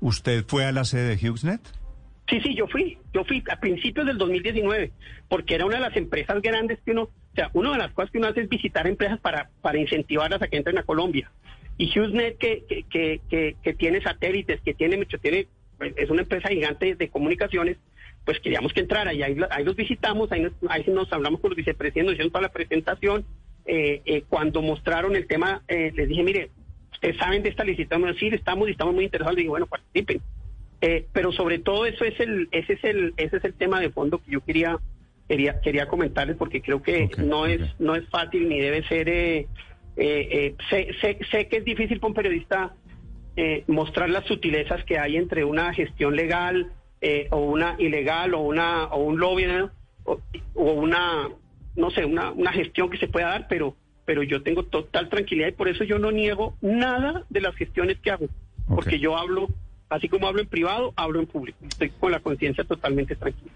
¿Usted fue a la sede de HughesNet? Sí, sí, yo fui, yo fui a principios del 2019, porque era una de las empresas grandes que uno, o sea, una de las cosas que uno hace es visitar empresas para, para incentivarlas a que entren a Colombia. Y HughesNet que, que, que, que, que tiene satélites, que tiene, tiene, es una empresa gigante de comunicaciones, pues queríamos que entrara y ahí, ahí los visitamos, ahí nos, ahí nos hablamos con los vicepresidentes, nos hicieron para la presentación. Eh, eh, cuando mostraron el tema, eh, les dije, mire, ustedes saben de esta licitación, sí, estamos y estamos muy interesados, le digo, bueno, participen. Eh, pero sobre todo eso es el, ese es el, ese es el tema de fondo que yo quería, quería, quería comentarles porque creo que no es, no es fácil ni debe ser, eh, eh, eh, sé, sé, sé que es difícil para un periodista eh, mostrar las sutilezas que hay entre una gestión legal o una ilegal o una o un lobby ¿no? o, o una no sé una, una gestión que se pueda dar pero pero yo tengo total tranquilidad y por eso yo no niego nada de las gestiones que hago porque yo hablo así como hablo en privado hablo en público. Estoy con la conciencia totalmente tranquila